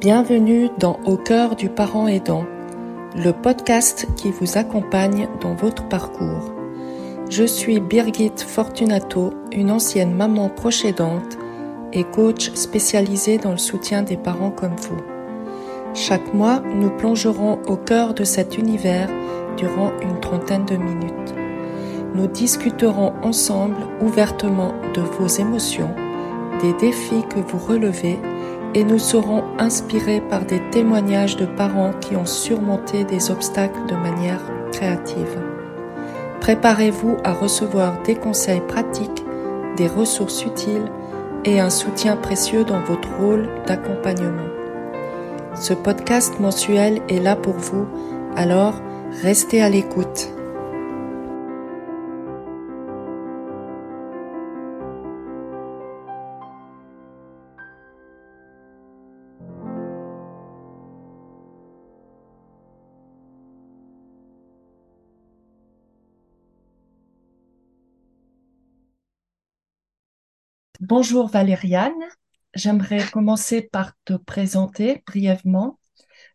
Bienvenue dans Au cœur du parent aidant, le podcast qui vous accompagne dans votre parcours. Je suis Birgit Fortunato, une ancienne maman proche et coach spécialisée dans le soutien des parents comme vous. Chaque mois, nous plongerons au cœur de cet univers durant une trentaine de minutes. Nous discuterons ensemble ouvertement de vos émotions, des défis que vous relevez et nous serons inspirés par des témoignages de parents qui ont surmonté des obstacles de manière créative. Préparez-vous à recevoir des conseils pratiques, des ressources utiles et un soutien précieux dans votre rôle d'accompagnement. Ce podcast mensuel est là pour vous, alors restez à l'écoute. Bonjour Valériane, j'aimerais commencer par te présenter brièvement.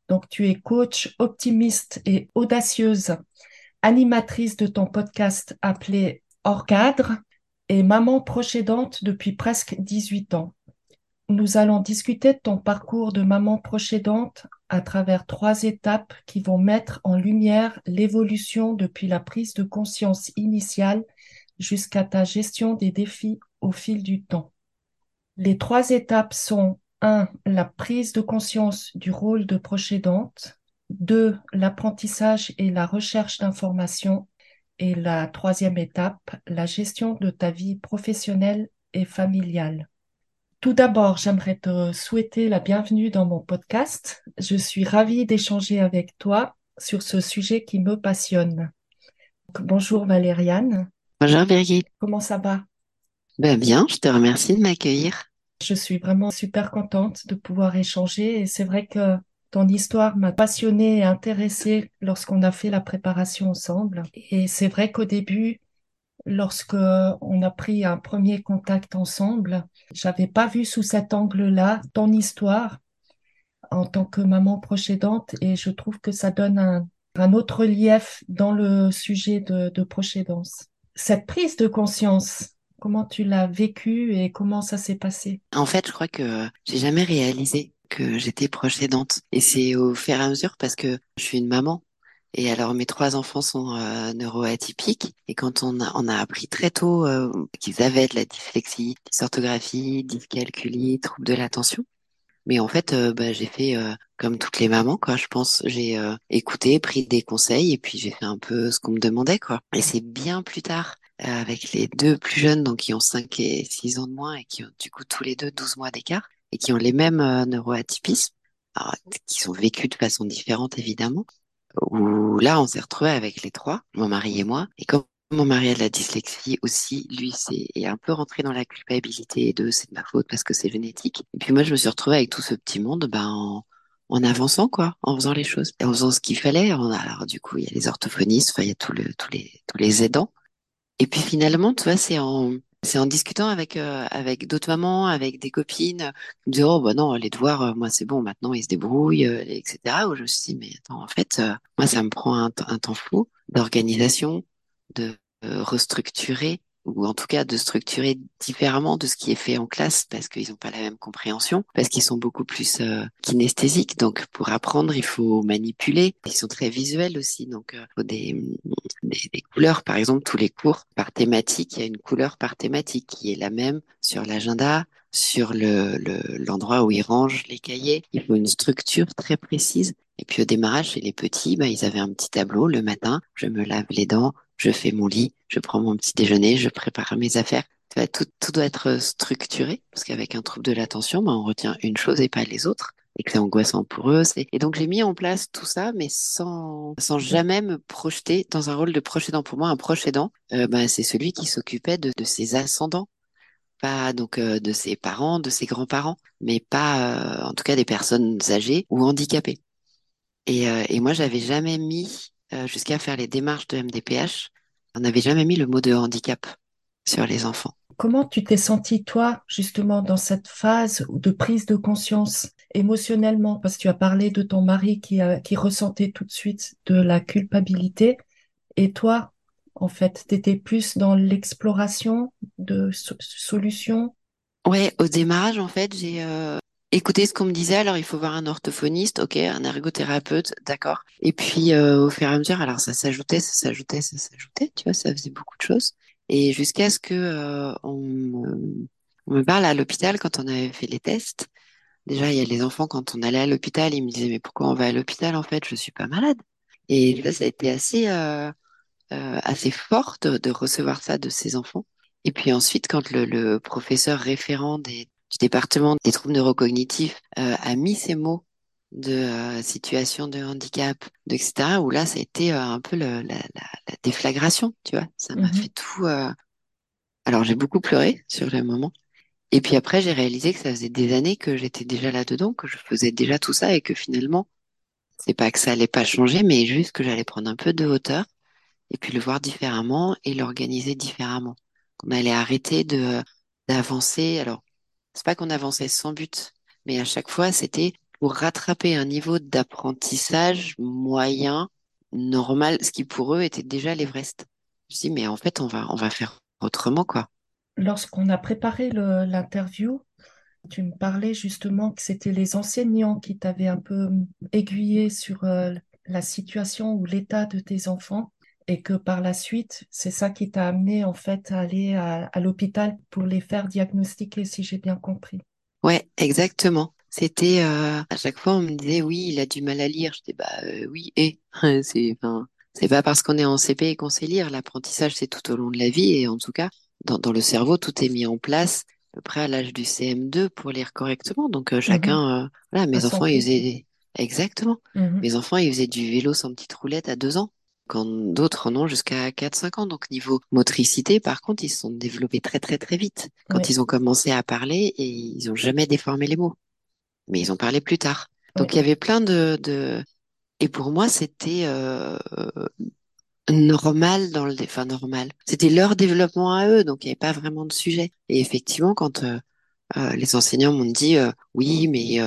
Donc tu es coach optimiste et audacieuse, animatrice de ton podcast appelé Hors cadre et maman proche aidante depuis presque 18 ans. Nous allons discuter de ton parcours de maman proche aidante à travers trois étapes qui vont mettre en lumière l'évolution depuis la prise de conscience initiale jusqu'à ta gestion des défis au fil du temps. Les trois étapes sont 1. La prise de conscience du rôle de proche aidante. 2. L'apprentissage et la recherche d'informations. Et la troisième étape, la gestion de ta vie professionnelle et familiale. Tout d'abord, j'aimerais te souhaiter la bienvenue dans mon podcast. Je suis ravie d'échanger avec toi sur ce sujet qui me passionne. bonjour Valériane. Bonjour Birgit. Comment ça va? Ben bien, je te remercie de m'accueillir. Je suis vraiment super contente de pouvoir échanger et c'est vrai que ton histoire m'a passionnée et intéressée lorsqu'on a fait la préparation ensemble. Et c'est vrai qu'au début, lorsque on a pris un premier contact ensemble, j'avais pas vu sous cet angle-là ton histoire en tant que maman proche aidante et je trouve que ça donne un, autre relief dans le sujet de, de proche. Cette prise de conscience, Comment tu l'as vécu et comment ça s'est passé? En fait, je crois que j'ai jamais réalisé que j'étais proche. Et c'est au fur et à mesure parce que je suis une maman. Et alors mes trois enfants sont euh, neuroatypiques et quand on a, appris très tôt euh, qu'ils avaient de la dyslexie, dysorthographie, dyscalculie, troubles de l'attention. Mais en fait, euh, bah, j'ai fait comme toutes les mamans. Je pense, j'ai écouté, pris des conseils et puis j'ai fait un peu ce qu'on me demandait. Et c'est bien plus tard avec les deux plus jeunes, donc qui ont 5 et 6 ans de moins et qui ont du coup tous les deux 12 mois d'écart et qui ont les mêmes euh, neuroatypismes, qui sont vécus de façon différente évidemment, où là on s'est retrouvés avec les trois, mon mari et moi, et comme mon mari a de la dyslexie aussi, lui c'est est un peu rentré dans la culpabilité de c'est de ma faute parce que c'est génétique. Et puis moi je me suis retrouvée avec tout ce petit monde ben, en, en avançant quoi, en faisant les choses, en faisant ce qu'il fallait. alors du coup il y a les orthophonistes, il y a tout le, tous les tous les aidants et puis finalement, tu vois, c'est en c'est en discutant avec euh, avec d'autres mamans, avec des copines, qui me disaient oh bah non les devoirs, euh, moi c'est bon maintenant ils se débrouillent, euh, etc. Où je me suis dit mais attends en fait moi ça me prend un, un temps fou d'organisation, de restructurer ou en tout cas de structurer différemment de ce qui est fait en classe parce qu'ils n'ont pas la même compréhension, parce qu'ils sont beaucoup plus euh, kinesthésiques. Donc pour apprendre, il faut manipuler. Ils sont très visuels aussi, donc euh, faut des, des, des, couleurs. Par exemple, tous les cours par thématique, il y a une couleur par thématique qui est la même sur l'agenda, sur le l'endroit où ils rangent les cahiers. Il faut une structure très précise. Et puis au démarrage, chez les petits, bah, ils avaient un petit tableau le matin. Je me lave les dents, je fais mon lit, je prends mon petit déjeuner, je prépare mes affaires. Tout, tout doit être structuré, parce qu'avec un trouble de l'attention, ben, on retient une chose et pas les autres, et que c'est angoissant pour eux. Et donc j'ai mis en place tout ça, mais sans, sans jamais me projeter dans un rôle de proche aidant. Pour moi, un proche aidant, euh, ben, c'est celui qui s'occupait de, de ses ascendants, pas donc euh, de ses parents, de ses grands-parents, mais pas euh, en tout cas des personnes âgées ou handicapées. Et, euh, et moi, j'avais jamais mis euh, jusqu'à faire les démarches de MDPH, on n'avait jamais mis le mot de handicap sur les enfants. Comment tu t'es senti, toi, justement, dans cette phase de prise de conscience émotionnellement? Parce que tu as parlé de ton mari qui, a- qui ressentait tout de suite de la culpabilité. Et toi, en fait, tu étais plus dans l'exploration de so- solutions? Ouais, au démarrage, en fait, j'ai euh, écouté ce qu'on me disait. Alors, il faut voir un orthophoniste, ok, un ergothérapeute, d'accord. Et puis, euh, au fur et à mesure, alors ça s'ajoutait, ça s'ajoutait, ça s'ajoutait, tu vois, ça faisait beaucoup de choses. Et jusqu'à ce que euh, on me, parle à l'hôpital quand on avait fait les tests. Déjà, il y a les enfants, quand on allait à l'hôpital, ils me disaient, mais pourquoi on va à l'hôpital, en fait, je suis pas malade. Et ça a été assez, euh, assez fort de, de recevoir ça de ces enfants. Et puis ensuite, quand le, le professeur référent des, du département des troubles neurocognitifs euh, a mis ces mots de euh, situation de handicap, de, etc., où là, ça a été euh, un peu le- la, la, la déflagration, tu vois. Ça m'a Mhm. fait tout. euh, Alors, j'ai beaucoup pleuré sur le moment. Et puis après, j'ai réalisé que ça faisait des années que j'étais déjà là-dedans, que je faisais déjà tout ça et que finalement, c'est pas que ça allait pas changer, mais juste que j'allais prendre un peu de hauteur et puis le voir différemment et l'organiser différemment. Qu'on allait arrêter de d'avancer. Alors, c'est pas qu'on avançait sans but, mais à chaque fois, c'était pour rattraper un niveau d'apprentissage moyen, normal, ce qui pour eux était déjà l'Everest. Je dis, mais en fait, on va on va faire autrement, quoi. Lorsqu'on a préparé l'interview, tu me parlais justement que c'était les enseignants qui t'avaient un peu aiguillé sur euh, la situation ou l'état de tes enfants et que par la suite, c'est ça qui t'a amené en fait à aller à, à l'hôpital pour les faire diagnostiquer, si j'ai bien compris. Ouais, exactement. C'était euh, à chaque fois on me disait oui, il a du mal à lire. Je dis bah euh, oui et c'est enfin c'est pas parce qu'on est en CP et qu'on sait lire. L'apprentissage c'est tout au long de la vie et en tout cas dans, dans le cerveau tout est mis en place à peu près à l'âge du CM2 pour lire correctement. Donc euh, Mhm. chacun voilà mes enfants ils faisaient exactement Mhm. mes enfants ils faisaient du vélo sans petite roulette à deux ans. Quand d'autres en ont jusqu'à quatre cinq ans. Donc niveau motricité, par contre, ils se sont développés très très très vite. Quand Oui, ils ont commencé à parler et ils ont jamais déformé les mots mais ils ont parlé plus tard. Donc oui. il y avait plein de, de... et pour moi c'était euh, normal dans le, enfin normal. C'était leur développement à eux, donc il n'y avait pas vraiment de sujet. Et effectivement, quand euh, euh, les enseignants m'ont dit oui, mais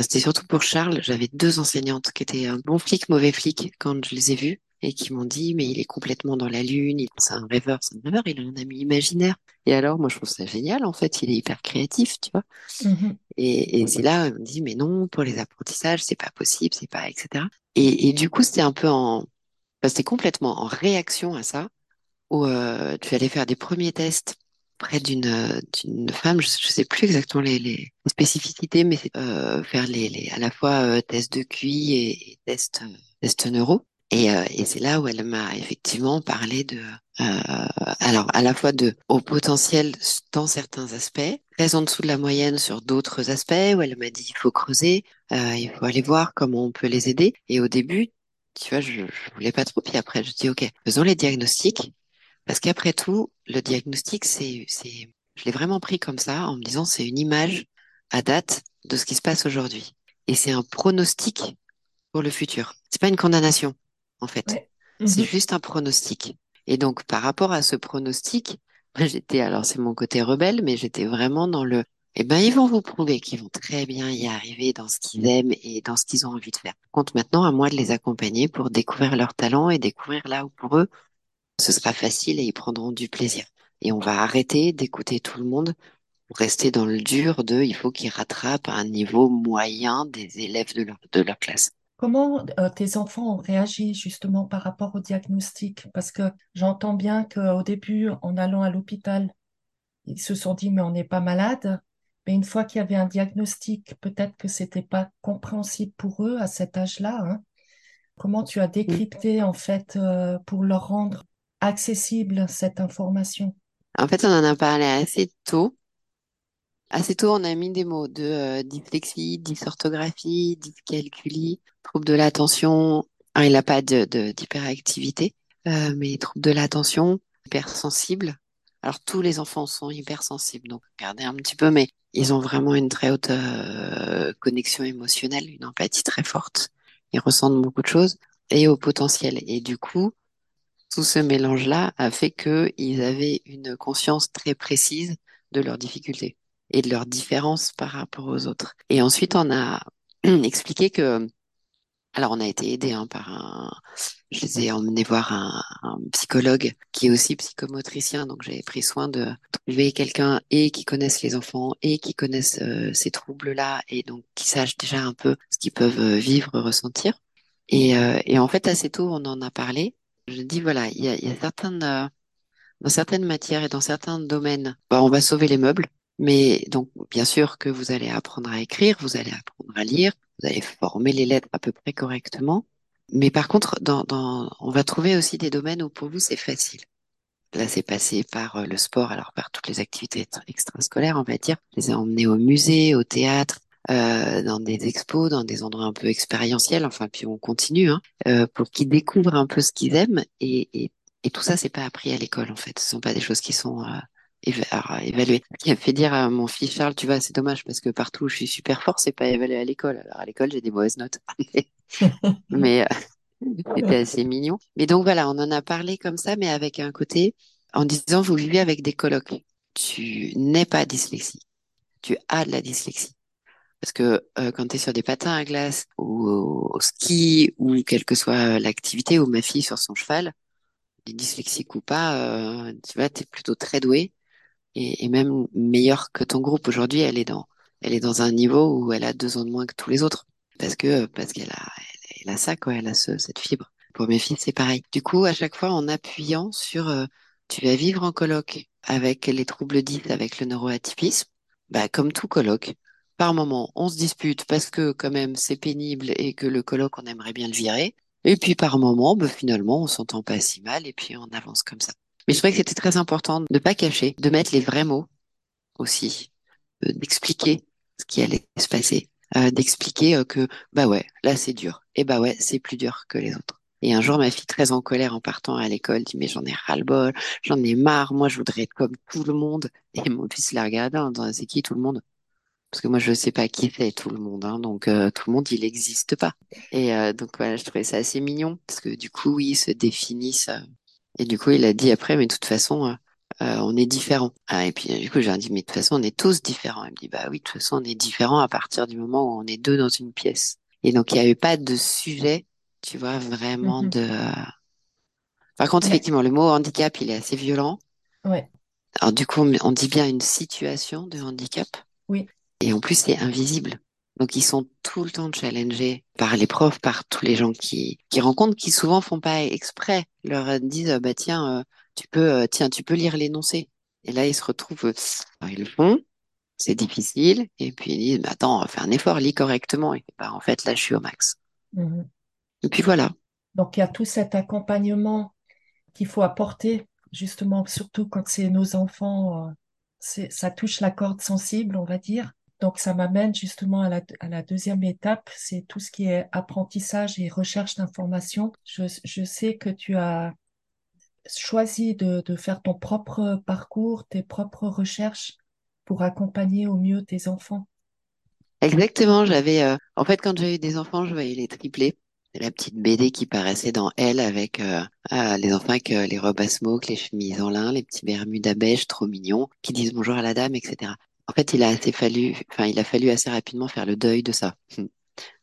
c'était surtout pour Charles, j'avais deux enseignantes qui étaient un bon flic, mauvais flic quand je les ai vues et qui m'ont dit mais il est complètement dans la lune, il c'est un rêveur, c'est un rêveur, il a un ami imaginaire. Et alors moi je trouve ça génial en fait, il est hyper créatif, tu vois. Mhm. Et, et c'est là, on me dit, mais non, pour les apprentissages, c'est pas possible, c'est pas, etc. Et, et du coup, c'était un peu en, enfin, c'était complètement en réaction à ça, où euh, tu allais faire des premiers tests près d'une d'une femme, je, je sais plus exactement les, les spécificités, mais euh, faire les, les, à la fois euh, tests de QI et, et tests, euh, tests neuro. Et, euh, et c'est là où elle m'a effectivement parlé de, euh, alors à la fois de au potentiel dans certains aspects, très en dessous de la moyenne sur d'autres aspects, où elle m'a dit il faut creuser, euh, il faut aller voir comment on peut les aider. Et au début, tu vois, je, je voulais pas trop. Puis après, je dis ok, faisons les diagnostics, parce qu'après tout, le diagnostic, c'est, c'est, je l'ai vraiment pris comme ça, en me disant c'est une image à date de ce qui se passe aujourd'hui, et c'est un pronostic pour le futur. C'est pas une condamnation, en fait. Ouais. C'est Mhm. juste un pronostic. Et donc, par rapport à ce pronostic, j'étais, alors c'est mon côté rebelle, mais j'étais vraiment dans le, eh ben, ils vont vous prouver qu'ils vont très bien y arriver dans ce qu'ils aiment et dans ce qu'ils ont envie de faire. Compte maintenant à moi de les accompagner pour découvrir leurs talents et découvrir là où pour eux, ce sera facile et ils prendront du plaisir. Et on va arrêter d'écouter tout le monde pour rester dans le dur de, il faut qu'ils rattrapent à un niveau moyen des élèves de leur, de leur classe. Comment euh, tes enfants ont réagi justement par rapport au diagnostic? Parce que j'entends bien qu'au début, en allant à l'hôpital, ils se sont dit, mais on n'est pas malade. Mais une fois qu'il y avait un diagnostic, peut-être que c'était pas compréhensible pour eux à cet âge-là, hein. Comment tu as décrypté en fait euh, pour leur rendre accessible cette information? En fait, on en a parlé assez tôt. Assez tôt, on a mis des mots de euh, dyslexie, dysorthographie, dyscalculie, trouble de l'attention. Il n'a pas d'hyperactivité, euh, mais trouble de l'attention, hypersensible. Alors, tous les enfants sont hypersensibles, donc regardez un petit peu, mais ils ont vraiment une très haute euh, connexion émotionnelle, une empathie très forte. Ils ressentent beaucoup de choses et au potentiel. Et du coup, tout ce mélange-là a fait qu'ils avaient une conscience très précise de leurs difficultés. Et de leurs différences par rapport aux autres. Et ensuite, on a expliqué que alors, on a été aidé hein, par un. Je les ai emmenés voir un, psychologue qui est aussi psychomotricien. Donc, j'avais pris soin de trouver quelqu'un et qui connaisse les enfants et qui connaisse euh, ces troubles-là et donc qui sache déjà un peu ce qu'ils peuvent euh, vivre, ressentir. Et, euh, et, en fait, assez tôt, on en a parlé. Je dis voilà, il y a, y a certaines, euh, dans certaines matières et dans certains domaines, bah, on va sauver les meubles. Mais donc, bien sûr que vous allez apprendre à écrire, vous allez apprendre à lire, vous allez former les lettres à peu près correctement. Mais par contre, on va trouver aussi des domaines où pour vous c'est facile. Là, c'est passé par euh, le sport, alors par toutes les activités extrascolaires, on va dire. Je les ai emmenés au musée, au théâtre, euh, dans des expos, dans des endroits un peu expérientiels. Enfin, puis on continue hein, euh, pour qu'ils découvrent un peu ce qu'ils aiment. Et, tout ça, c'est pas appris à l'école en fait. Ce sont pas des choses qui sont évalué. Ce qui a fait dire à mon fils Charles, tu vois, c'est dommage parce que partout où je suis super fort, c'est pas évalué à l'école. Alors à l'école, j'ai des mauvaises notes. mais euh, c'était assez mignon. Mais donc voilà, on en a parlé comme ça, mais avec un côté en disant, vous vivez avec des colocs. Tu n'es pas dyslexie. Tu as de la dyslexie. Parce que euh, quand tu es sur des patins à glace ou au, au ski ou quelle que soit l'activité, ou ma fille sur son cheval, dyslexique ou pas, euh, tu vois, tu es plutôt très doué et, et même meilleure que ton groupe. Aujourd'hui, elle est dans, elle est dans un niveau où elle a deux ans de moins que tous les autres parce que parce qu'elle a, elle, a ça quoi, elle a ce, cette fibre. Pour mes filles, c'est pareil. Du coup, à chaque fois, en appuyant sur, euh, tu vas vivre en colloque avec les troubles dits, avec le neuroatypisme, bah comme tout colloque. Par moment, on se dispute parce que quand même c'est pénible et que le colloque on aimerait bien le virer. Et puis par moment, bah, finalement, on s'entend pas si mal et puis on avance comme ça. Mais je trouvais que c'était très important de ne pas cacher, de mettre les vrais mots aussi, euh, d'expliquer ce qui allait se passer, euh, d'expliquer euh, que bah ouais, là c'est dur, et bah ouais, c'est plus dur que les autres. Et un jour, ma fille, très en colère en partant à l'école, dit mais j'en ai ras-le-bol, j'en ai marre, moi je voudrais être comme tout le monde. Et mon fils la regarde disant c'est qui tout le monde? Parce que moi je sais pas qui fait tout le monde, hein, donc euh, tout le monde il n'existe pas. Et euh, donc voilà, je trouvais ça assez mignon parce que du coup ils se définissent et du coup, il a dit après, mais de toute façon, euh, euh on est différents. Ah, et puis, du coup, j'ai dit, mais de toute façon, on est tous différents. Il me dit, bah oui, de toute façon, on est différents à partir du moment où on est deux dans une pièce. Et donc, il n'y avait pas de sujet, tu vois, vraiment Mhm. de... Par contre, Ouais, effectivement, le mot handicap, il est assez violent. ouais, Alors, du coup, on on dit bien une situation de handicap. oui. Et en plus, c'est invisible. Donc, ils sont tout le temps challengés par les profs, par tous les gens qui, qui rencontrent, qui souvent font pas exprès. Leur disent, euh, bah, tiens, euh, tu peux, euh, tiens, tu peux lire l'énoncé. Et là, ils se retrouvent, alors, ils le font, c'est difficile. Et puis, ils disent, bah, attends, fais un effort, lis correctement. Et bah, en fait, là, je suis au max. Mhm. Et puis voilà. Donc, il y a tout cet accompagnement qu'il faut apporter, justement, surtout quand c'est nos enfants, c'est, ça touche la corde sensible, on va dire. Donc, ça m'amène justement à la, à deuxième étape, c'est tout ce qui est apprentissage et recherche d'informations. Je, sais que tu as choisi de, faire ton propre parcours, tes propres recherches pour accompagner au mieux tes enfants. Exactement, j'avais, euh, en fait, quand j'ai eu des enfants, je voyais les triplés. La petite BD qui paraissait dans Elle avec euh, euh, les enfants avec euh, les robes à smoke, les chemises en lin, les petits bermudas beige trop mignons, qui disent bonjour à la dame, etc. En fait, il a assez fallu, enfin, il a fallu assez rapidement faire le deuil de ça.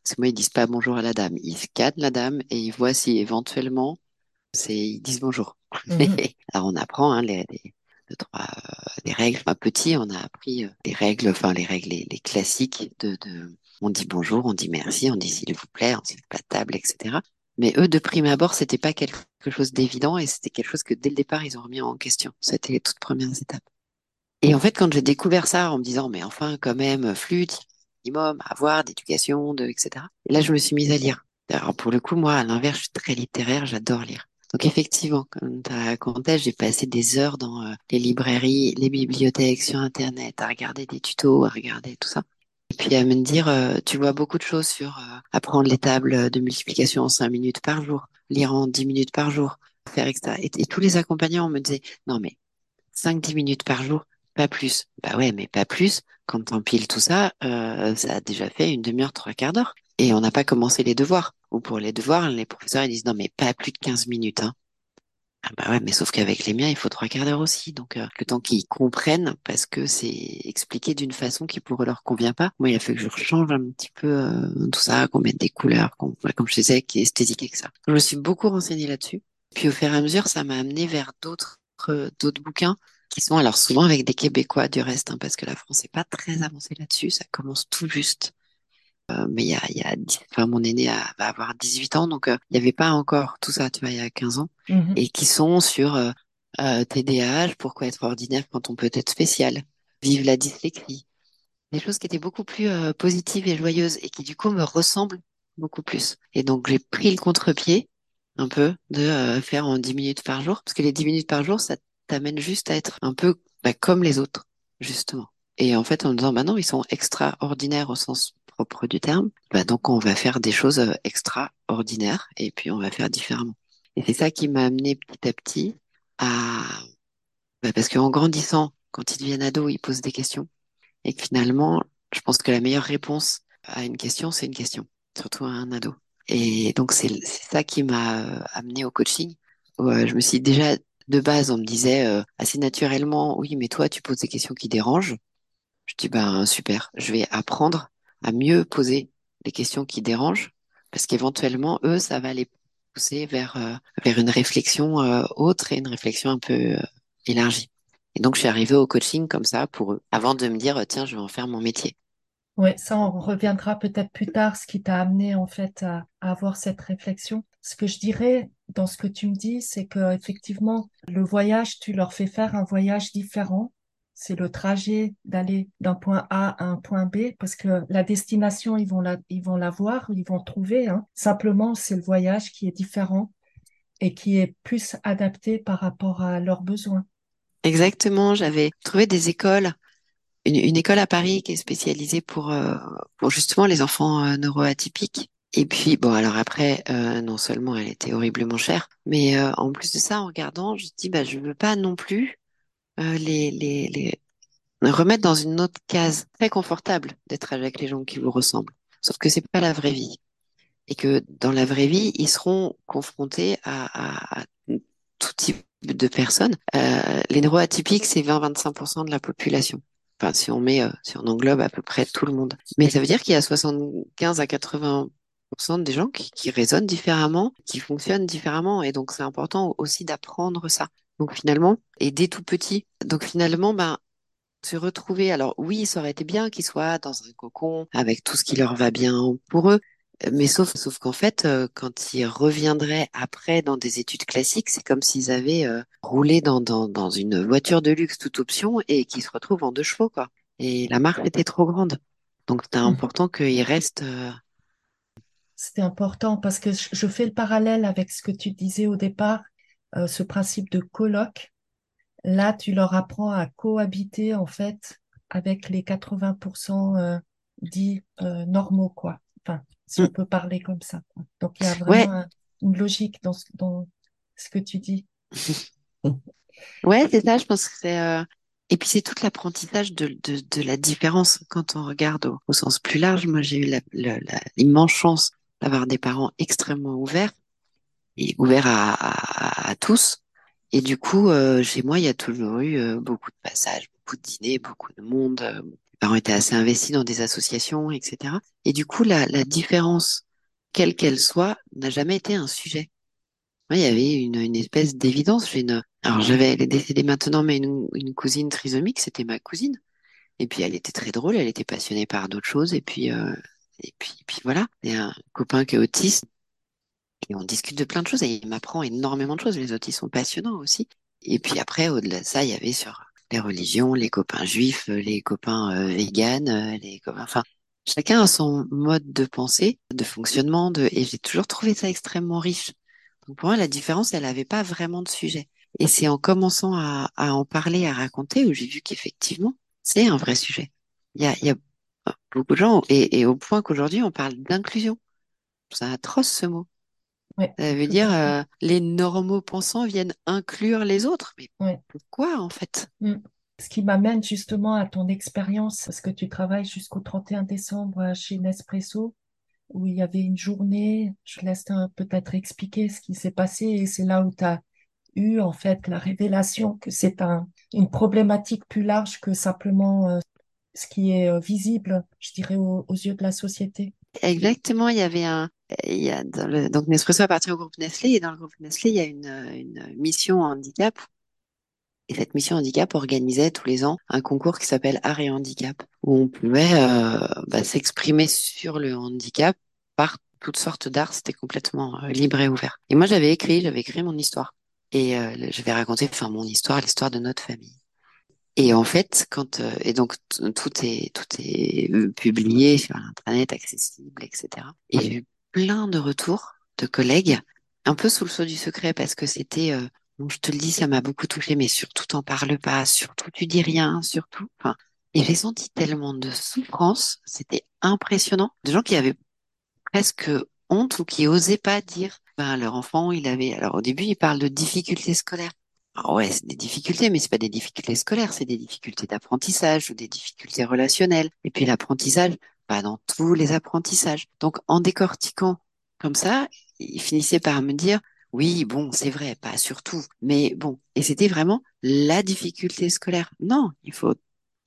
Parce que moi, ils disent pas bonjour à la dame. Ils scannent la dame et ils voient si éventuellement, c'est, ils disent bonjour. Mhm, Alors, on apprend, hein, les, les, deux, trois, euh, des règles. Enfin, petit, on a appris euh, les règles, enfin, les règles, les, les classiques de, de, on dit bonjour, on dit merci, on dit s'il vous plaît, on dit pas de table, etc. Mais eux, de prime abord, c'était pas quelque chose d'évident et c'était quelque chose que dès le départ, ils ont remis en question. C'était les toutes premières étapes. Et en fait, quand j'ai découvert ça en me disant, mais enfin, quand même, flûte, minimum, avoir, d'éducation, de, etc. Et là, je me suis mise à lire. Alors, pour le coup, moi, à l'inverse, je suis très littéraire, j'adore lire. Donc, effectivement, comme tu as raconté, j'ai passé des heures dans euh, les librairies, les bibliothèques, sur Internet, à regarder des tutos, à regarder tout ça. Et puis à me dire, euh, tu vois beaucoup de choses sur euh, apprendre les tables de multiplication en 5 minutes par jour, lire en 10 minutes par jour, faire etc. Et, et tous les accompagnants me disaient, non mais cinq dix minutes par jour, pas plus. Bah ouais, mais pas plus. Quand t'empiles tout ça, euh, ça a déjà fait une demi-heure, trois quarts d'heure. Et on n'a pas commencé les devoirs. Ou pour les devoirs, les professeurs ils disent non mais pas plus de 15 minutes. Hein. Ah bah ouais, mais sauf qu'avec les miens, il faut trois quarts d'heure aussi. Donc, euh, le temps qu'ils comprennent, parce que c'est expliqué d'une façon qui pour leur convient pas. Moi, il a fallu que je change un petit peu euh, tout ça, qu'on mette des couleurs, qu'on, comme je disais, qui est esthétique que ça. Je me suis beaucoup renseignée là-dessus. Puis au fur et à mesure, ça m'a amené vers d'autres d'autres bouquins qui sont alors souvent avec des Québécois du reste, hein, parce que la France n'est pas très avancée là-dessus. Ça commence tout juste. Euh, mais il y a, il y a enfin, mon aîné a, va avoir 18 ans, donc euh, il n'y avait pas encore tout ça, tu vois, il y a 15 ans, Mhm. et qui sont sur euh, euh, TDAH, pourquoi être ordinaire quand on peut être spécial, vive la dyslexie, des choses qui étaient beaucoup plus euh, positives et joyeuses et qui du coup me ressemblent beaucoup plus. Et donc j'ai pris le contre-pied un peu de euh, faire en 10 minutes par jour, parce que les 10 minutes par jour, ça t'amène juste à être un peu bah, comme les autres, justement. Et en fait, en disant, bah non, ils sont extraordinaires au sens propre du terme, bah donc on va faire des choses euh, extraordinaires et puis on va faire différemment. Et c'est ça qui m'a amené petit à petit à... bah, parce qu'en grandissant, quand ils deviennent ados, ils posent des questions. Et finalement, je pense que la meilleure réponse à une question, c'est une question, surtout à un ado. Et donc, c'est ça qui m'a euh, amené au coaching. où, euh, je me suis déjà, de base, on me disait euh, assez naturellement, oui, mais toi, tu poses des questions qui dérangent. Je dis, ben, super, je vais apprendre à mieux poser les questions qui dérangent, parce qu'éventuellement, eux, ça va les pousser vers, euh, vers une réflexion euh, autre et une réflexion un peu élargie. Et donc, je suis arrivée au coaching comme ça pour eux, avant de me dire, tiens, je vais en faire mon métier. Oui, ça, on reviendra peut-être plus tard, ce qui t'a amené en fait à avoir cette réflexion. Ce que je dirais dans ce que tu me dis, c'est que effectivement, le voyage, tu leur fais faire un voyage différent. C'est le trajet d'aller d'un point A à un point B, parce que la destination, ils vont la, ils vont la voir, ils vont trouver, hein. Simplement, c'est le voyage qui est différent et qui est plus adapté par rapport à leurs besoins. Exactement, j'avais trouvé des écoles, une, école à Paris qui est spécialisée pour, euh, pour justement les enfants euh, neuroatypiques. Et puis, bon, alors après, euh, non seulement elle était horriblement chère, mais euh, en plus de ça, en regardant, je dis, bah, je veux pas non plus euh, les, les, les remettre dans une autre case très confortable d'être avec les gens qui vous ressemblent. Sauf que c'est pas la vraie vie. Et que dans la vraie vie, ils seront confrontés à, à, à tout type de personnes. Euh, les neuroatypiques, c'est 20-25% de la population. Enfin, si on met, euh, si on englobe à peu près tout le monde. Mais ça veut dire qu'il y a 75 à 80% des gens qui, qui raisonnent différemment, qui fonctionnent différemment. Et donc, c'est important aussi d'apprendre ça. Donc, finalement, et dès tout petit. Donc, finalement, ben, se retrouver. Alors, oui, ça aurait été bien qu'ils soient dans un cocon avec tout ce qui leur va bien pour eux. Mais sauf, sauf qu'en fait, euh, quand ils reviendraient après dans des études classiques, c'est comme s'ils avaient euh, roulé dans, dans, dans une voiture de luxe toute option et qu'ils se retrouvent en deux chevaux, quoi. Et la marque était trop grande. Donc, c'était Mhm. important qu'ils restent. euh, C'était important parce que je fais le parallèle avec ce que tu disais au départ, euh, ce principe de coloc. Là, tu leur apprends à cohabiter en fait avec les 80% euh, dits euh, normaux, quoi. Enfin, si hmm. on peut parler comme ça. quoi. Donc, il y a vraiment Ouais, un- une logique dans ce, dans ce que tu dis. ouais, c'est ça. Je pense que c'est. Et puis, c'est tout l'apprentissage de, de, de la différence quand on regarde au, au sens plus large. Moi, j'ai eu l'immense chance d'avoir des parents extrêmement ouverts et ouverts à, tous. Et du coup, euh, chez moi, il y a toujours eu euh, beaucoup de passages, beaucoup de dîners, beaucoup de monde. euh, mes parents étaient assez investis dans des associations, etc. Et du coup, la, différence, quelle qu'elle soit, n'a jamais été un sujet. Il y avait une, espèce d'évidence. Alors, j'avais, elle est décédée maintenant, mais une, cousine trisomique, c'était ma cousine. Et puis, elle était très drôle, elle était passionnée par d'autres choses. Et puis, et puis, puis voilà. Et un copain qui est autiste. Et on discute de plein de choses et il m'apprend énormément de choses. Les autistes sont passionnants aussi. Et puis après, au-delà de ça, il y avait sur les religions, les copains juifs, les copains euh, véganes, euh, les copains... Enfin, chacun a son mode de pensée, de fonctionnement, de... et j'ai toujours trouvé ça extrêmement riche. Donc pour moi, la différence, elle n'avait pas vraiment de sujet. Et c'est en commençant à, en parler, à raconter, où j'ai vu qu'effectivement, c'est un vrai sujet. Il y a, il y a beaucoup de gens, et, et au point qu'aujourd'hui, on parle d'inclusion. C'est atroce ce mot. Ça veut dire euh, les normaux pensants viennent inclure les autres. Mais pourquoi en fait? Mm. Ce qui m'amène justement à ton expérience, parce que tu travailles jusqu'au 31 décembre chez Nespresso, où il y avait une journée, je laisse peut-être expliquer ce qui s'est passé, et c'est là où tu as eu en fait la révélation que c'est un, une problématique plus large que simplement euh, ce qui est euh, visible, je dirais, aux, yeux de la société. Exactement, il y avait un, il y a donc Nespresso appartient au groupe Nestlé et dans le groupe Nestlé, il y a une, une mission handicap. Et cette mission handicap organisait tous les ans un concours qui s'appelle Art et Handicap, où on pouvait euh, bah, s'exprimer sur le handicap par toutes sortes d'art, c'était complètement euh, libre et ouvert. Et moi, j'avais écrit, j'avais écrit mon histoire. Et je vais raconter, enfin, mon histoire, l'histoire de notre famille. Et en fait, quand euh, et donc tout est tout est publié sur l'internet, accessible, etc. Et j'ai eu plein de retours de collègues, un peu sous le sceau du secret parce que c'était bon, je te le dis, ça m'a beaucoup touché, mais surtout t'en parles pas, surtout tu dis rien, surtout. Enfin, et j'ai senti tellement de souffrance, c'était impressionnant, de gens qui avaient presque honte ou qui osaient pas dire ben, leur enfant, il avait. Alors au début, ils parlent de difficultés scolaires. Alors ouais, c'est des difficultés, mais c'est pas des difficultés scolaires, c'est des difficultés d'apprentissage ou des difficultés relationnelles. Et puis l'apprentissage, pas dans tous les apprentissages. Donc en décortiquant comme ça, ils finissaient par me dire oui, bon, c'est vrai, pas surtout, mais bon. Et c'était vraiment la difficulté scolaire. Non, il faut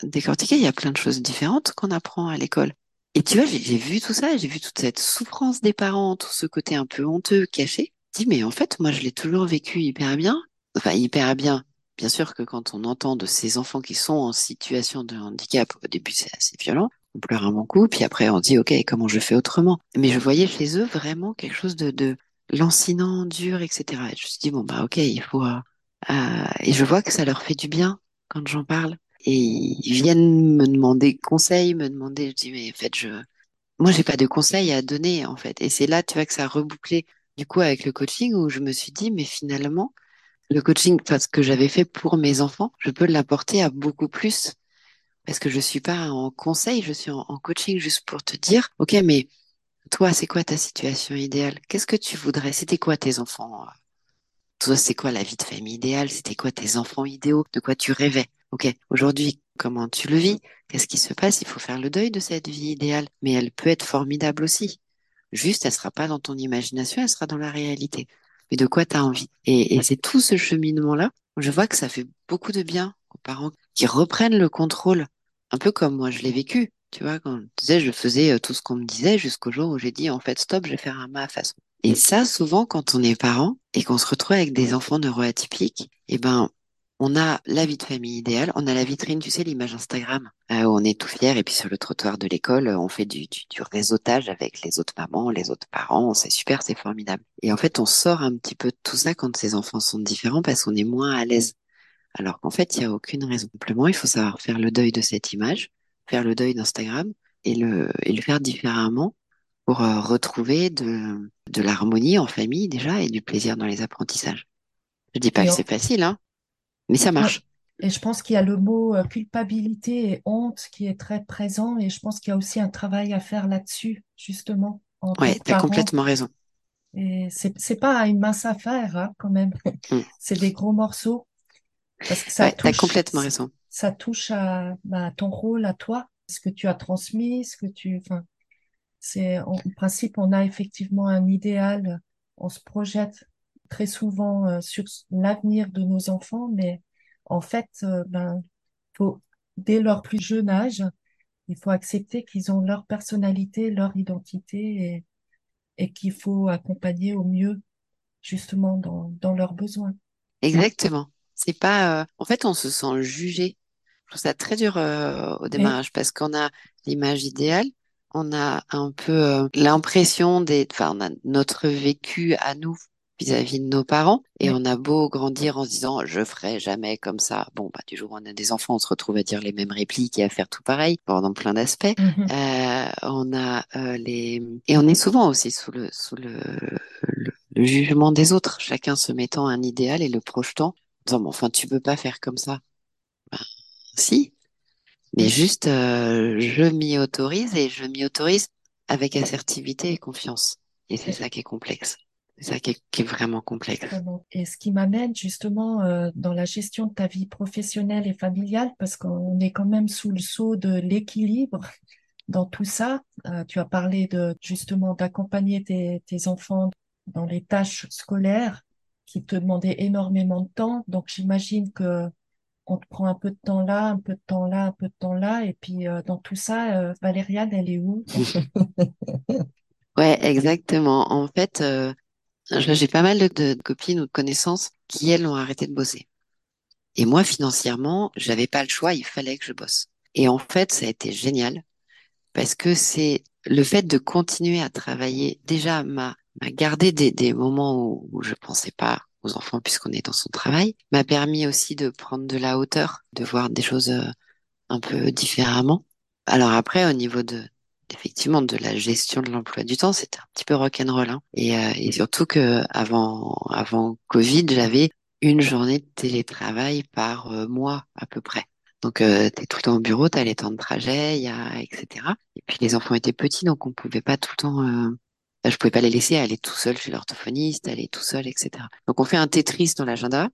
décortiquer. Il y a plein de choses différentes qu'on apprend à l'école. Et tu vois, j'ai vu tout ça, j'ai vu toute cette souffrance des parents, tout ce côté un peu honteux, caché. Dis, mais en fait, moi, je l'ai toujours vécu hyper bien. Enfin, hyper bien. Bien sûr que quand on entend de ces enfants qui sont en situation de handicap, au début, c'est assez violent. On pleure un bon coup, puis après, on dit, OK, comment je fais autrement? Mais je voyais chez eux vraiment quelque chose de, de lancinant, dur, etc. Et je me suis dit, bon, bah, OK, il faut, euh, euh, et je vois que ça leur fait du bien quand j'en parle et ils viennent me demander conseil, me demander, je dis mais en fait je, moi j'ai pas de conseils à donner en fait. Et c'est là tu vois que ça a rebouclé du coup avec le coaching où je me suis dit mais finalement le coaching, enfin ce que j'avais fait pour mes enfants, je peux l'apporter à beaucoup plus. Parce que je suis pas en conseil, je suis en, en coaching juste pour te dire ok mais toi c'est quoi ta situation idéale? Qu'est-ce que tu voudrais? C'était quoi tes enfants? Toi c'est quoi la vie de famille idéale? C'était quoi tes enfants idéaux? De quoi tu rêvais? Ok, aujourd'hui, comment tu le vis? Qu'est-ce qui se passe? Il faut faire le deuil de cette vie idéale, mais elle peut être formidable aussi. Juste, elle sera pas dans ton imagination, elle sera dans la réalité. Mais de quoi tu as envie? Et, et c'est tout ce cheminement-là. Je vois que ça fait beaucoup de bien aux parents qui reprennent le contrôle, un peu comme moi je l'ai vécu. Tu vois, quand je disais, je faisais euh, tout ce qu'on me disait jusqu'au jour où j'ai dit, en fait, stop, je vais faire un ma façon. Et ça, souvent, quand on est parent et qu'on se retrouve avec des enfants neuroatypiques, eh ben, on a la vie de famille idéale, on a la vitrine, tu sais, l'image Instagram, euh, où on est tout fier, et puis sur le trottoir de l'école, euh, on fait du, du, du, réseautage avec les autres mamans, les autres parents, c'est super, c'est formidable. Et en fait, on sort un petit peu de tout ça quand ces enfants sont différents parce qu'on est moins à l'aise. Alors qu'en fait, il n'y a aucune raison. Simplement, il faut savoir faire le deuil de cette image, faire le deuil d'Instagram et le, et le faire différemment pour euh, retrouver de, de l'harmonie en famille déjà et du plaisir dans les apprentissages. Je dis pas que c'est facile, hein. Mais ça marche. Et je pense qu'il y a le mot euh, culpabilité et honte qui est très présent. Et je pense qu'il y a aussi un travail à faire là-dessus, justement. Oui, tu as complètement raison. Et c'est, pas une mince affaire, hein, quand même. Mm. C'est des gros morceaux. Parce que ça ouais, touche, as complètement raison. Ça touche à bah, ton rôle, à toi, ce que tu as transmis, ce que tu. Enfin, c'est en principe, on a effectivement un idéal. On se projette très souvent euh, sur l'avenir de nos enfants, mais en fait, euh, ben, faut, dès leur plus jeune âge, il faut accepter qu'ils ont leur personnalité, leur identité et, et qu'il faut accompagner au mieux justement dans, dans leurs besoins. Exactement. C'est pas, euh, en fait, on se sent jugé. Je trouve ça très dur au démarrage parce qu'on a l'image idéale, on a un peu l'impression d'être, enfin, on a notre vécu à nous vis-à-vis de nos parents. Et on a beau grandir en se disant je ferai jamais comme ça. Bon, bah, du jour où on a des enfants, on se retrouve à dire les mêmes répliques et à faire tout pareil, dans plein d'aspects. Mhm. euh, on a euh, les et on est souvent aussi sous le sous le, le, jugement des autres, chacun se mettant un idéal et le projetant, en disant bon, enfin tu peux pas faire comme ça. Ben, si, mais juste euh, je m'y autorise et je m'y autorise avec assertivité et confiance. Et c'est ça qui est complexe. C'est ça qui est, vraiment complexe. Et ce qui m'amène justement euh, dans la gestion de ta vie professionnelle et familiale, parce qu'on est quand même sous le sceau de l'équilibre dans tout ça. Euh, tu as parlé de justement d'accompagner tes, tes enfants dans les tâches scolaires. qui te demandait énormément de temps. Donc, j'imagine que on te prend un peu de temps là, un peu de temps là, un peu de temps là. Et puis, euh, dans tout ça, euh, Valériane, elle est où? Ouais, exactement. En fait, euh, j'ai pas mal de, copines ou de connaissances qui, elles, ont arrêté de bosser. Et moi, financièrement, j'avais pas le choix, il fallait que je bosse. Et en fait, ça a été génial parce que c'est le fait de continuer à travailler déjà m'a gardé des, des moments où, où je pensais pas aux enfants puisqu'on est dans son travail, m'a permis aussi de prendre de la hauteur, de voir des choses euh, un peu différemment. Alors après, au niveau de effectivement de la gestion de l'emploi du temps, c'était un petit peu rock'n'roll. Hein. Et, euh, et surtout que avant avant Covid, j'avais une journée de télétravail par euh, mois à peu près. Donc, euh, tu es tout le temps au bureau, tu as les temps de trajet, y a, etc. Et puis, les enfants étaient petits, donc on pouvait pas tout le temps... Euh... Je pouvais pas les laisser aller tout seul chez l'orthophoniste, aller tout seul, etc. Donc, on fait un Tetris dans l'agenda.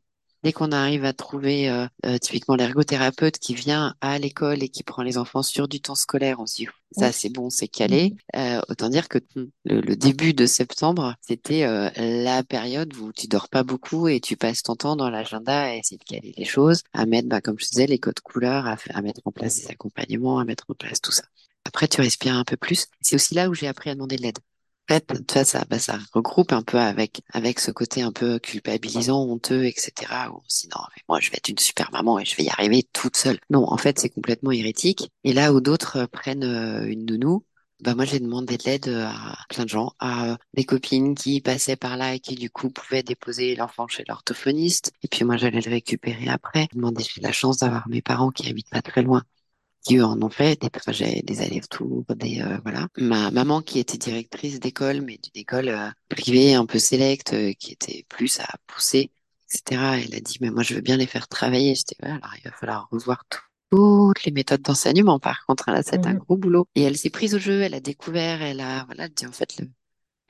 Dès qu'on arrive à trouver euh, euh, typiquement l'ergothérapeute qui vient à l'école et qui prend les enfants sur du temps scolaire, on se dit ça c'est bon, c'est calé. Euh, autant dire que le, le, début de septembre, c'était euh, la période où tu dors pas beaucoup et tu passes ton temps dans l'agenda à essayer de caler les choses, à mettre, bah, comme je disais, les codes couleurs, à, à mettre en place des accompagnements, à mettre en place tout ça. Après, tu respires un peu plus. C'est aussi là où j'ai appris à demander de l'aide fait, tu ça, bah, ça regroupe un peu avec avec ce côté un peu culpabilisant, honteux, etc. Où on se dit non, mais moi je vais être une super maman et je vais y arriver toute seule. Non, en fait, c'est complètement hérétique. Et là où d'autres euh, prennent euh, une nounou, bah moi j'ai demandé de l'aide euh, à plein de gens, à des copines qui passaient par là et qui du coup pouvaient déposer l'enfant chez l'orthophoniste. Et puis moi j'allais le récupérer après. J'ai la chance d'avoir mes parents qui habitent pas très loin qui en ont fait des trajets, des allers-retours, des euh, voilà. Ma maman qui était directrice d'école, mais d'une école euh, privée un peu sélecte, euh, qui était plus à pousser, etc. Elle a dit mais moi je veux bien les faire travailler. J'étais voilà, alors il va falloir revoir tout toutes les méthodes d'enseignement. Par contre, là, c'est un Mhm. gros boulot. Et elle s'est prise au jeu, elle a découvert, elle a, voilà, dit en fait, le,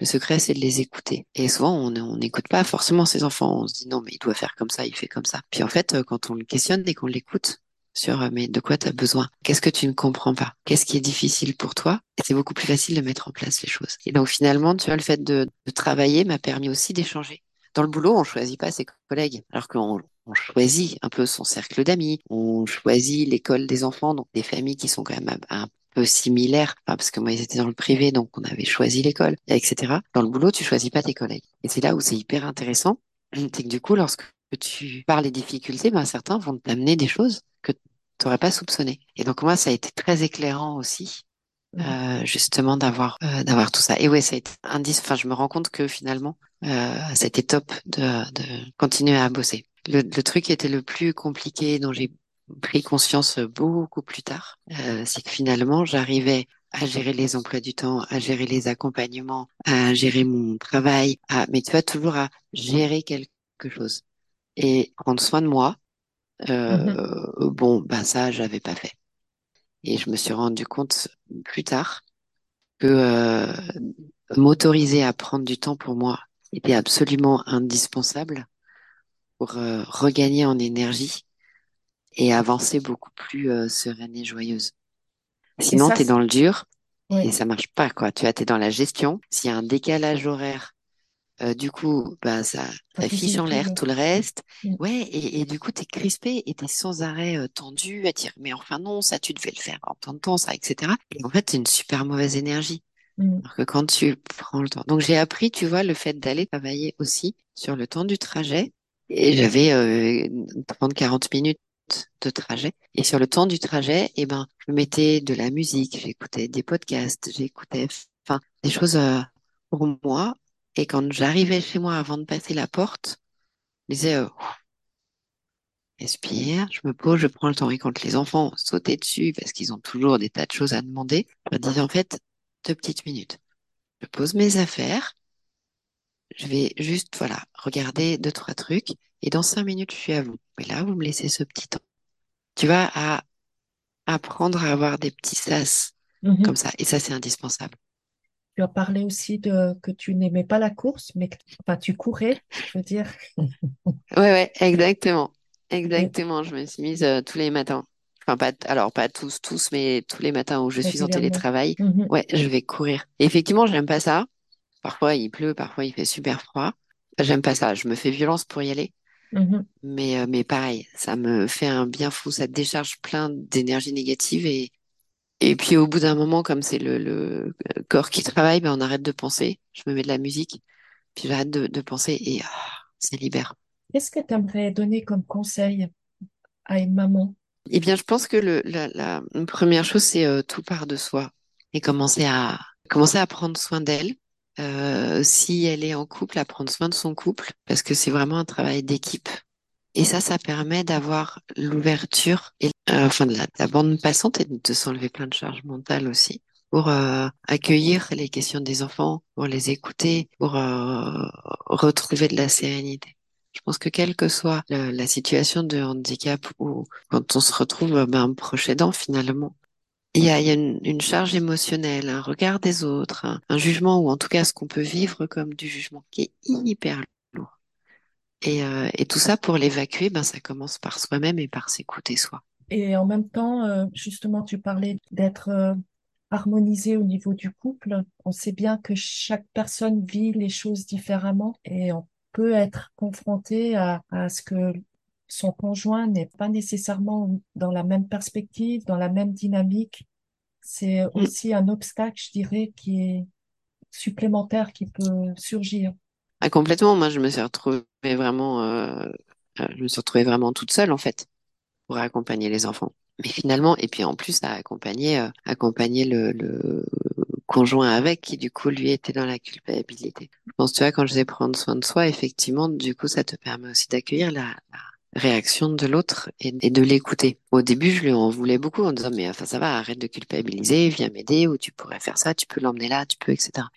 le secret, c'est de les écouter. Et souvent, on on n'écoute pas forcément ses enfants. On se dit non, mais il doit faire comme ça, il fait comme ça. Puis en fait, euh, quand on le questionne et qu'on l'écoute sur euh, mais de quoi tu as besoin, qu'est-ce que tu ne comprends pas, qu'est-ce qui est difficile pour toi, c'est beaucoup plus facile de mettre en place les choses. Et donc finalement, tu vois, le fait de, travailler m'a permis aussi d'échanger. Dans le boulot, on choisit pas ses collègues, alors qu'on on choisit un peu son cercle d'amis, on choisit l'école des enfants, donc des familles qui sont quand même un, peu similaires, parce que moi ils étaient dans le privé, donc on avait choisi l'école, etc. Dans le boulot, tu choisis pas tes collègues. Et c'est là où c'est hyper intéressant, c'est que du coup, lorsque tu parles des difficultés, ben, certains vont t'amener des choses n'aurais pas soupçonnées. Et donc moi, ça a été très éclairant aussi. Mhm. Euh, justement d'avoir euh, d'avoir tout ça et ouais ça a été indice enfin je me rends compte que finalement euh, ça a été top de, de continuer à bosser le, le truc qui était le plus compliqué, dont j'ai pris conscience beaucoup plus tard, euh, c'est que finalement, j'arrivais à gérer les emplois du temps, à gérer les accompagnements, à gérer mon travail, à, mais tu vois, toujours à gérer quelque chose. Et prendre soin de moi, Mhm. euh, bon, bah ça, j'avais pas fait. Et je me suis rendu compte plus tard que euh, m'autoriser à prendre du temps pour moi était absolument indispensable pour euh, regagner en énergie et avancer beaucoup plus euh, sereine et joyeuse. Sinon, tu es dans le dur et ça marche pas, quoi. Tu vois, t'es dans la gestion. S'il y a un décalage horaire, euh, du coup, bah, ça, ça fiche en l'air tout le reste. Mhm. Ouais, et, et du coup, t'es crispé et t'es sans arrêt euh, tendu à dire, mais enfin non, ça, tu devais le faire en temps de temps, ça, etc. Et en fait, c'est une super mauvaise énergie. Mhm. Alors que quand tu prends le temps. Donc, j'ai appris, tu vois, le fait d'aller travailler aussi sur le temps du trajet. Et j'avais euh, 30-40 minutes de trajet. Et sur le temps du trajet, eh ben, je mettais de la musique, j'écoutais des podcasts, j'écoutais, enfin, des choses euh, pour moi. Et quand j'arrivais chez moi avant de passer la porte, je disais, euh, respire, je me pose, je prends le temps. Et quand les enfants sautaient dessus parce qu'ils ont toujours des tas de choses à demander, je disais en fait, deux petites minutes. Je pose mes affaires, je vais juste, voilà, regarder deux, trois trucs. Et dans cinq minutes, je suis à vous. Et là, vous me laissez ce petit temps. Tu vas à apprendre à avoir des petits sas comme Mhm. ça. Et ça, c'est indispensable. Tu as parlé aussi de que tu n'aimais pas la course, mais que enfin, tu courais, je veux dire. Ouais, ouais, exactement. Exactement. Je me suis mise euh, tous les matins. Enfin, pas, alors, pas tous, tous, mais tous les matins où je suis en télétravail. Mhm. Ouais, je vais courir. Et effectivement, j'aime pas ça. Parfois, il pleut, parfois, il fait super froid. J'aime pas ça. Je me fais violence pour y aller. Mhm. Mais, euh, mais pareil, ça me fait un bien fou. Ça décharge plein d'énergie négative. Et, et puis au bout d'un moment, comme c'est le, le corps qui travaille, ben, on arrête de penser. Je me mets de la musique. Puis j'arrête de, de penser et ah, ça libère. Qu'est-ce que tu aimerais donner comme conseil à une maman? Eh bien, je pense que le, la, la première chose, c'est euh, tout part de soi et commencer à, commencer à prendre soin d'elle. Euh, si elle est en couple, à prendre soin de son couple, parce que c'est vraiment un travail d'équipe. Et ça, ça permet d'avoir l'ouverture euh, enfin de la, de la bande passante et de s'enlever plein de charges mentales aussi pour euh, accueillir les questions des enfants, pour les écouter, pour euh, retrouver de la sérénité. Je pense que quelle que soit la, la situation de handicap ou quand on se retrouve ben, proche aidant finalement, il y a, y a une, charge émotionnelle, un regard des autres, un, un jugement ou en tout cas ce qu'on peut vivre comme du jugement qui est hyper. Et, euh, et tout ça pour l'évacuer, ben ça commence par soi-même et par s'écouter soi. Et en même temps, euh, justement, tu parlais d'être euh, harmonisé au niveau du couple. On sait bien que chaque personne vit les choses différemment et on peut être confronté à, à ce que son conjoint n'est pas nécessairement dans la même perspective, dans la même dynamique. C'est Mm. aussi un obstacle, je dirais, qui est supplémentaire qui peut surgir. Ah, complètement. Moi, je me suis retrouvée vraiment, euh, euh, je me suis retrouvée vraiment toute seule en fait pour accompagner les enfants. Mais finalement, et puis en plus, à accompagner, euh, accompagner le, conjoint avec, qui du coup, lui, était dans la culpabilité. Je pense, tu vois, quand je disais prendre soin de soi, effectivement, du coup, ça te permet aussi d'accueillir la, la réaction de l'autre et de l'écouter. Au début, je lui en voulais beaucoup en disant, mais enfin, ça va, arrête de culpabiliser, viens m'aider, ou tu pourrais faire ça, tu peux l'emmener là, tu peux, etc.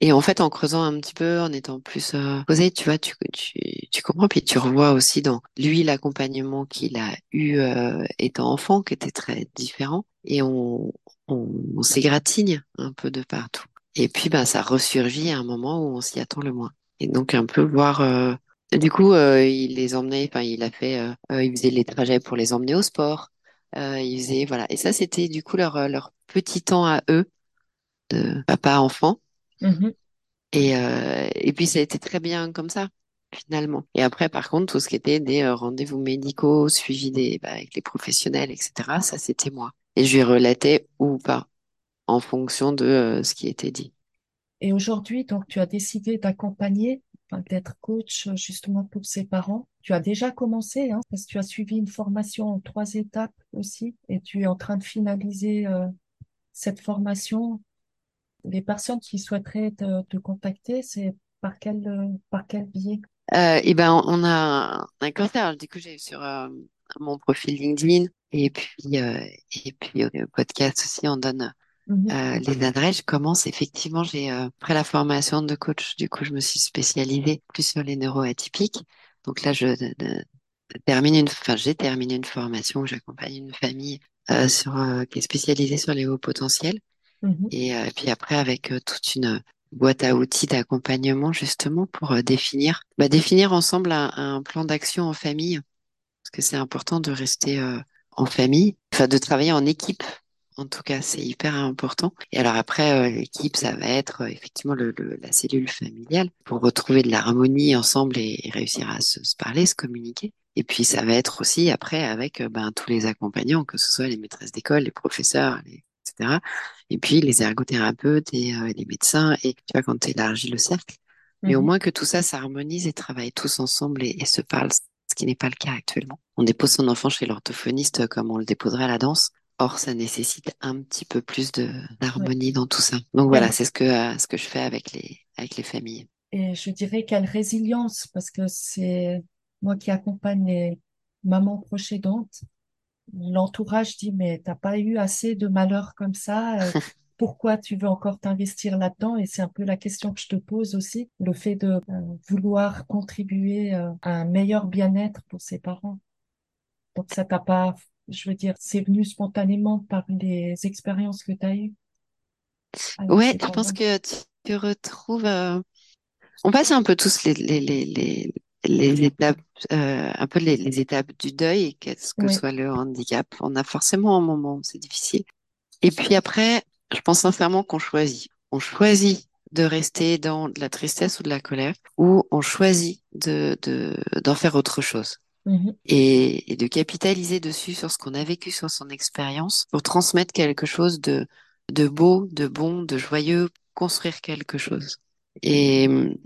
Et en fait, en creusant un petit peu, en étant plus euh, posé, tu vois, tu, tu, tu comprends, puis tu revois aussi dans lui l'accompagnement qu'il a eu euh, étant enfant, qui était très différent, et on, on, s'égratigne un peu de partout. Et puis, ben, ça ressurgit à un moment où on s'y attend le moins. Et donc, un peu voir. euh, Du coup, euh, il les emmenait, enfin, il a fait, euh, euh, il faisait les trajets pour les emmener au sport. Euh, il faisait, voilà. Et ça, c'était du coup leur, leur petit temps à eux, de papa-enfant. Mhm. Et, euh, et puis ça a été très bien comme ça, finalement. Et après, par contre, tout ce qui était des euh, rendez-vous médicaux, suivi des, bah, avec les professionnels, etc., ça, c'était moi. Et je lui relatais ou pas, en fonction de euh, ce qui était dit. Et aujourd'hui, donc, tu as décidé d'accompagner, d'être coach justement pour ses parents. Tu as déjà commencé, hein, parce que tu as suivi une formation en trois étapes aussi, et tu es en train de finaliser cette formation. Les personnes qui souhaiteraient te, te contacter, c'est par quel, euh, par quel biais? Euh, et ben, on a un cancer. Du coup, j'ai sur euh, mon profil LinkedIn et puis euh, et puis au podcast aussi, on donne Mhm, les adresses. Je commence effectivement. J'ai après la formation de coach, du coup, je me suis spécialisée plus sur les neuroatypiques. Donc là, je, de- de- termine une, enfin, j'ai terminé une formation où j'accompagne une famille sur qui est spécialisée sur les hauts potentiels. Mhm, Et euh, puis après, avec euh, toute une boîte à outils d'accompagnement justement pour euh, définir, bah, définir ensemble un, plan d'action en famille, parce que c'est important de rester en famille, enfin de travailler en équipe. En tout cas, c'est hyper important. Et alors après, l'équipe, ça va être effectivement le, la cellule familiale pour retrouver de l'harmonie ensemble et, et réussir à se, parler, se communiquer. Et puis ça va être aussi après avec ben, tous les accompagnants, que ce soit les maîtresses d'école, les professeurs, etc. Et puis les ergothérapeutes et euh, les médecins. Et tu vois, quand tu élargis le cercle, mais au mhm. moins que tout ça s'harmonise et travaille tous ensemble et, et se parle, ce qui n'est pas le cas actuellement. On dépose son enfant chez l'orthophoniste comme on le déposerait à la danse. Or, ça nécessite un petit peu plus Ouais. d'harmonie dans tout ça. Donc voilà, c'est ce que euh, ce que je fais avec les avec les familles. et je dirais quelle résilience, parce que c'est moi qui accompagne les mamans proches aidantes. L'entourage dit, mais t'as pas eu assez de malheur comme ça. euh, Pourquoi tu veux encore t'investir là-dedans? Et c'est un peu la question que je te pose aussi, le fait de euh, vouloir contribuer euh, à un meilleur bien-être pour ses parents. Donc ça t'a pas, je veux dire, c'est venu spontanément par les expériences que tu as eues Ouais, je pense que tu, tu retrouves. On passe un peu tous les les les les, les étapes, euh, un peu les, les étapes du deuil, qu'est-ce que Oui, soit le handicap. On a forcément un moment où c'est difficile. Et puis après, je pense sincèrement qu'on choisit. On choisit de rester dans de la tristesse ou de la colère, ou on choisit de, de, d'en faire autre chose. Mhm. Et, et de capitaliser dessus sur ce qu'on a vécu, sur son expérience, pour transmettre quelque chose de, de beau, de bon, de joyeux, construire quelque chose. Et,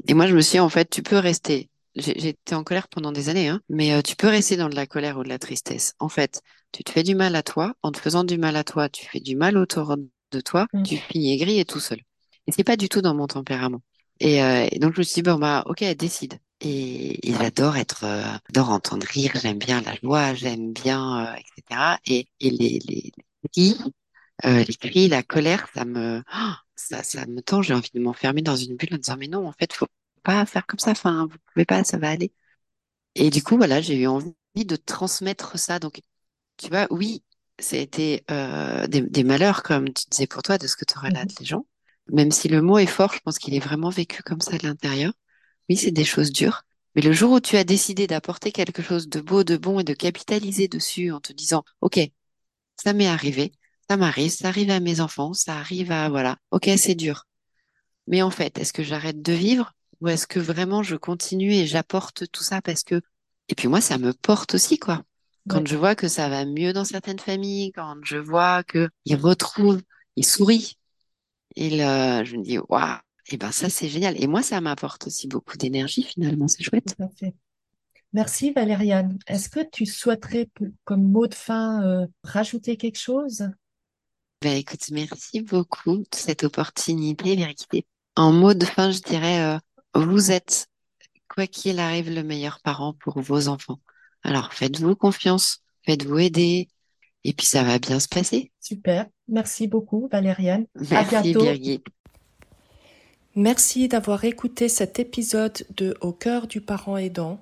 et moi, je me suis dit, en fait, tu peux rester. J'ai été en colère pendant des années, hein, mais euh, tu peux rester dans de la colère ou de la tristesse. En fait, tu te fais du mal à toi. En te faisant du mal à toi, tu fais du mal autour de toi. Mm. Tu finis aigri et tout seul. Et c'est pas du tout dans mon tempérament. Et, euh, et donc, je me suis dit, bon, bah, ok, décide. Et, et j'adore être, euh, j'adore entendre rire, j'aime bien la joie, j'aime bien, euh, etc. Et, et les, les, les cris, euh, les cris, la colère, ça me, oh, ça, ça me tend. J'ai envie de m'enfermer dans une bulle en disant, mais non, en fait, faut pas faire comme ça. Enfin, vous pouvez pas, ça va aller. Et du coup, voilà, j'ai eu envie de transmettre ça. Donc, tu vois, oui, ça a été euh, des, des malheurs, comme tu disais pour toi, de ce que te relatent les gens. Même si le mot est fort, je pense qu'il est vraiment vécu comme ça de l'intérieur. Oui, c'est des choses dures. Mais le jour où tu as décidé d'apporter quelque chose de beau, de bon et de capitaliser dessus en te disant, OK, ça m'est arrivé, ça m'arrive, ça arrive à mes enfants, ça arrive à, voilà, OK, c'est dur. Mais en fait, est-ce que j'arrête de vivre? Ou est-ce que vraiment je continue et j'apporte tout ça parce que... Et puis moi, ça me porte aussi, quoi. Quand Ouais, je vois que ça va mieux dans certaines familles, quand je vois que ils retrouvent, ils sourient, et là, je me dis, waouh, et ben ça, c'est génial. Et moi, ça m'apporte aussi beaucoup d'énergie, finalement, c'est chouette. tout à fait. Merci Valériane. Est-ce que tu souhaiterais, comme mot de fin, euh, rajouter quelque chose? Ben écoute, merci beaucoup de cette opportunité, vérité. En mot de fin, je dirais, euh, vous êtes, quoi qu'il arrive, le meilleur parent pour vos enfants. Alors, faites-vous confiance, faites-vous aider, et puis ça va bien se passer. Super. Merci beaucoup Valériane. À Merci, bientôt. Birgit. Merci d'avoir écouté cet épisode de Au cœur du parent aidant.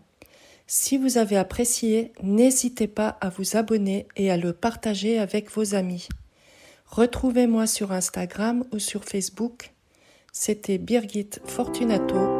Si vous avez apprécié, n'hésitez pas à vous abonner et à le partager avec vos amis. Retrouvez-moi sur Instagram ou sur Facebook. C'était Birgit Fortunato